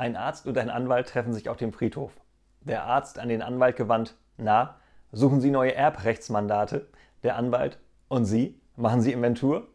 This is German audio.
Ein Arzt und ein Anwalt treffen sich auf dem Friedhof. Der Arzt an den Anwalt gewandt, na, suchen Sie neue Erbrechtsmandate? Der Anwalt, und Sie, machen Sie Inventur?